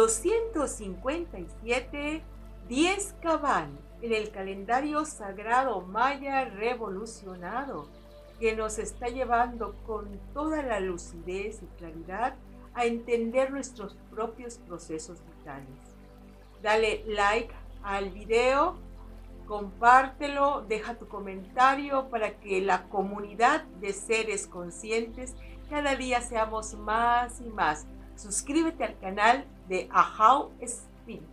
257, 10 Cabán, en el calendario sagrado maya revolucionado, que nos está llevando con toda la lucidez y claridad a entender nuestros propios procesos vitales. Dale like al video, compártelo, deja tu comentario para que la comunidad de seres conscientes cada día seamos más y más. Suscríbete al canal de Ahau Spin.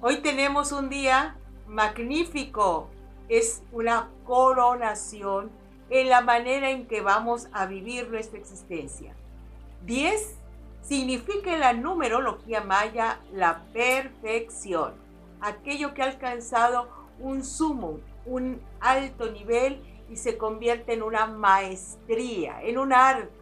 Hoy tenemos un día magnífico. Es una coronación en la manera en que vamos a vivir nuestra existencia. 10 significa en la numerología maya la perfección, aquello que ha alcanzado un sumo, un alto nivel y se convierte en una maestría, en un arte.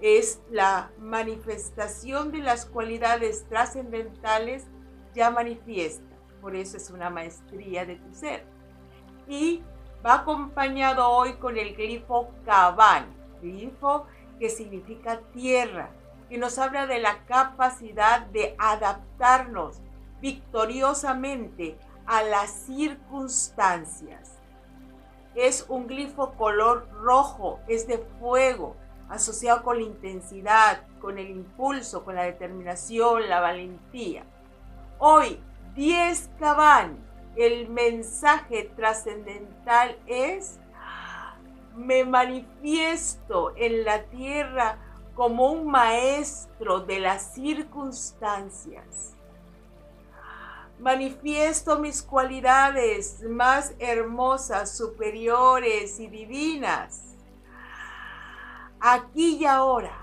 Es la manifestación de las cualidades trascendentales ya manifiesta. Por eso es una maestría de tu ser. Y va acompañado hoy con el glifo Kaban, glifo que significa tierra, que nos habla de la capacidad de adaptarnos victoriosamente a las circunstancias. Es un glifo color rojo, es de fuego, asociado con la intensidad, con el impulso, con la determinación, la valentía. Hoy, 10 Cabán, el mensaje trascendental es, me manifiesto en la tierra como un maestro de las circunstancias. Manifiesto mis cualidades más hermosas, superiores y divinas. Aquí y ahora,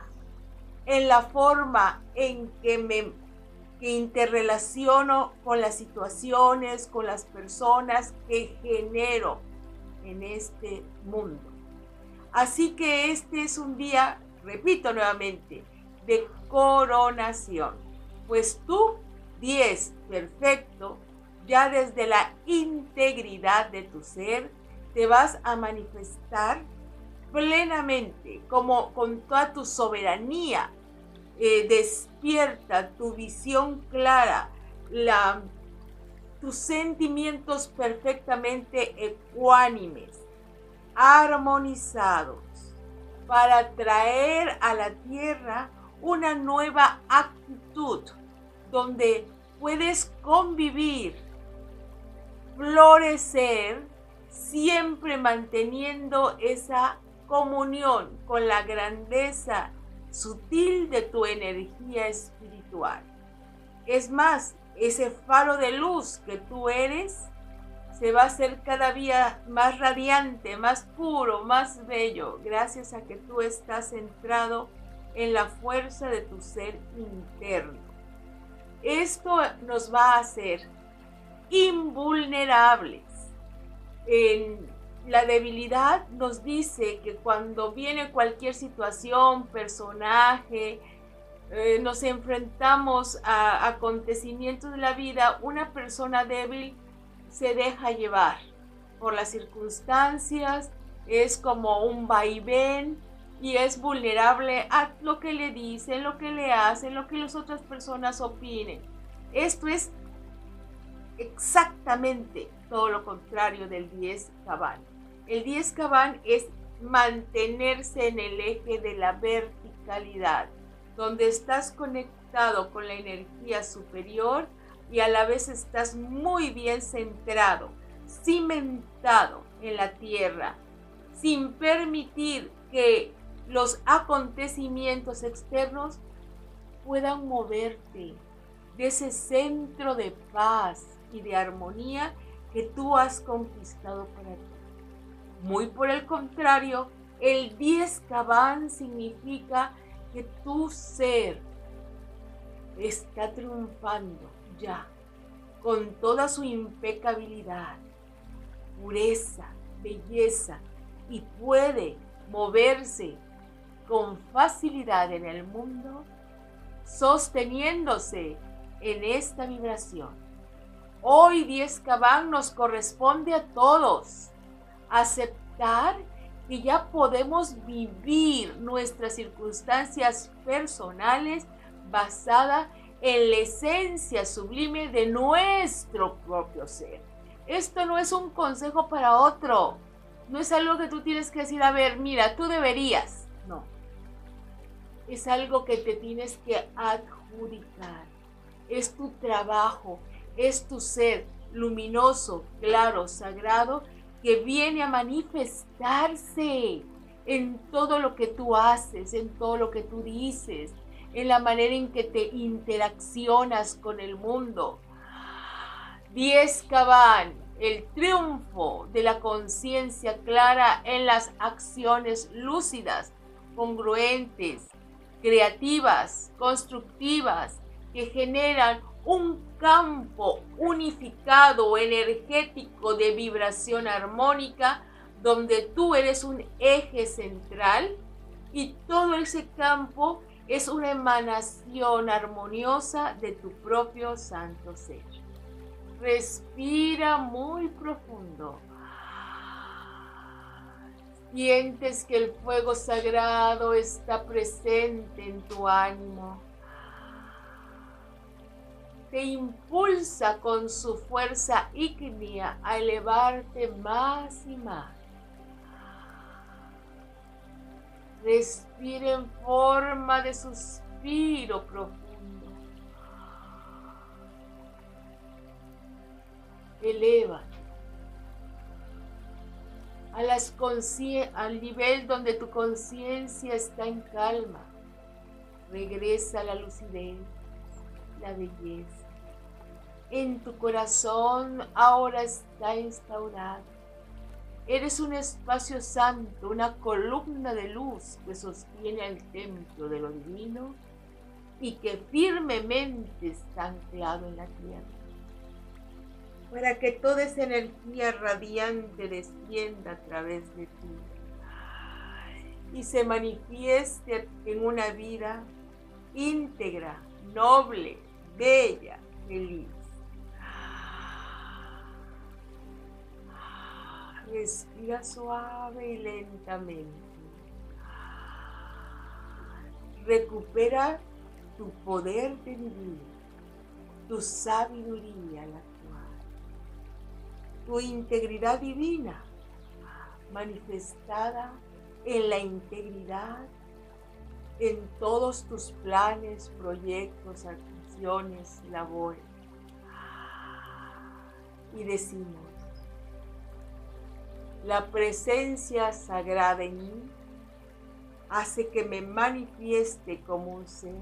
en la forma en que me interrelaciono con las situaciones, con las personas que genero en este mundo. Así que este es un día repito nuevamente, de coronación. Pues tú, 10, perfecto, ya desde la integridad de tu ser, te vas a manifestar plenamente, como con toda tu soberanía, eh, despierta tu visión clara, la, tus sentimientos perfectamente ecuánimes, armonizados para traer a la tierra una nueva actitud donde puedes convivir, florecer, siempre manteniendo esa comunión con la grandeza sutil de tu energía espiritual. Es más, ese faro de luz que tú eres se va a hacer cada día más radiante, más puro, más bello, gracias a que tú estás centrado en la fuerza de tu ser interno. Esto nos va a hacer invulnerables. En la debilidad nos dice que cuando viene cualquier situación, personaje, eh, nos enfrentamos a acontecimientos de la vida, una persona débil se deja llevar por las circunstancias, es como un vaivén y es vulnerable a lo que le dicen, lo que le hacen, lo que las otras personas opinen. Esto es exactamente todo lo contrario del 10 cabán. El 10 cabán es mantenerse en el eje de la verticalidad, donde estás conectado con la energía superior y a la vez estás muy bien centrado, cimentado en la tierra, sin permitir que los acontecimientos externos puedan moverte de ese centro de paz y de armonía que tú has conquistado para ti. Muy por el contrario, el 10 cabán significa que tu ser está triunfando ya, con toda su impecabilidad, pureza, belleza, y puede moverse con facilidad en el mundo, sosteniéndose en esta vibración. Hoy 10 Cabán nos corresponde a todos aceptar que ya podemos vivir nuestras circunstancias personales basada en la esencia sublime de nuestro propio ser. Esto no es un consejo para otro. No es algo que tú tienes que decir, a ver, mira, tú deberías. No. Es algo que te tienes que adjudicar. Es tu trabajo, es tu ser luminoso, claro, sagrado, que viene a manifestarse en todo lo que tú haces, en todo lo que tú dices, en la manera en que te interaccionas con el mundo. Diez Cabán, el triunfo de la conciencia clara en las acciones lúcidas, congruentes, creativas, constructivas, que generan un campo unificado energético de vibración armónica donde tú eres un eje central y todo ese campo es una emanación armoniosa de tu propio santo ser. Respira muy profundo. Sientes que el fuego sagrado está presente en tu ánimo. Te impulsa con su fuerza ígnea a elevarte más y más. Respira en forma de suspiro profundo. Eleva a las al nivel donde tu conciencia está en calma. Regresa la lucidez, la belleza. En tu corazón ahora está instaurado Eres un espacio santo, una columna de luz que sostiene el templo de lo divino y que firmemente está anclado en la tierra. Para que toda esa energía radiante descienda a través de ti y se manifieste en una vida íntegra, noble, bella, feliz. Respira suave y lentamente. Recupera tu poder de vivir, tu sabiduría actuar, tu integridad divina manifestada en la integridad en todos tus planes, proyectos, acciones, labores. Y decimos, la presencia sagrada en mí hace que me manifieste como un ser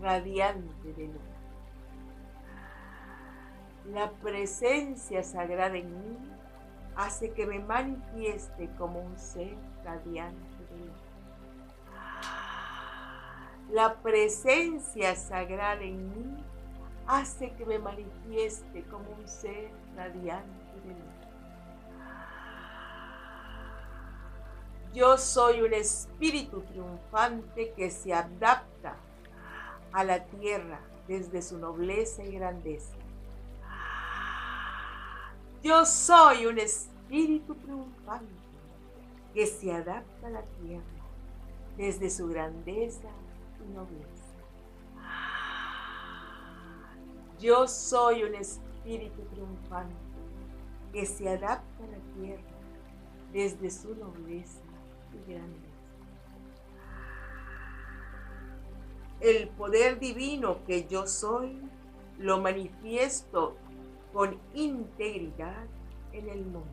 radiante de luz. La presencia sagrada en mí hace que me manifieste como un ser radiante de luz. La presencia sagrada en mí hace que me manifieste como un ser radiante de luz. Yo soy un espíritu triunfante que se adapta a la tierra desde su nobleza y grandeza. Yo soy un espíritu triunfante que se adapta a la tierra desde su grandeza y nobleza. Yo soy un espíritu triunfante que se adapta a la tierra desde su nobleza el poder divino que yo soy lo manifiesto con integridad en el mundo.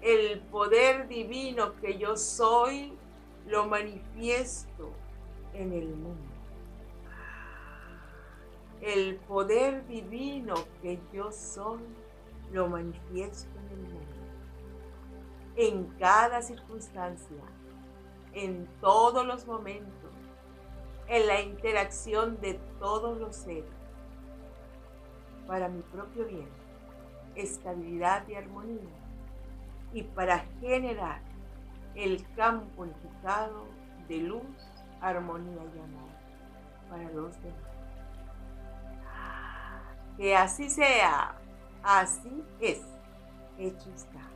El poder divino que yo soy lo manifiesto en el mundo. El poder divino que yo soy lo manifiesto en el mundo en cada circunstancia, en todos los momentos, en la interacción de todos los seres, para mi propio bien, estabilidad y armonía, y para generar el campo unificado de luz, armonía y amor para los demás. Que así sea, así es, hecho está.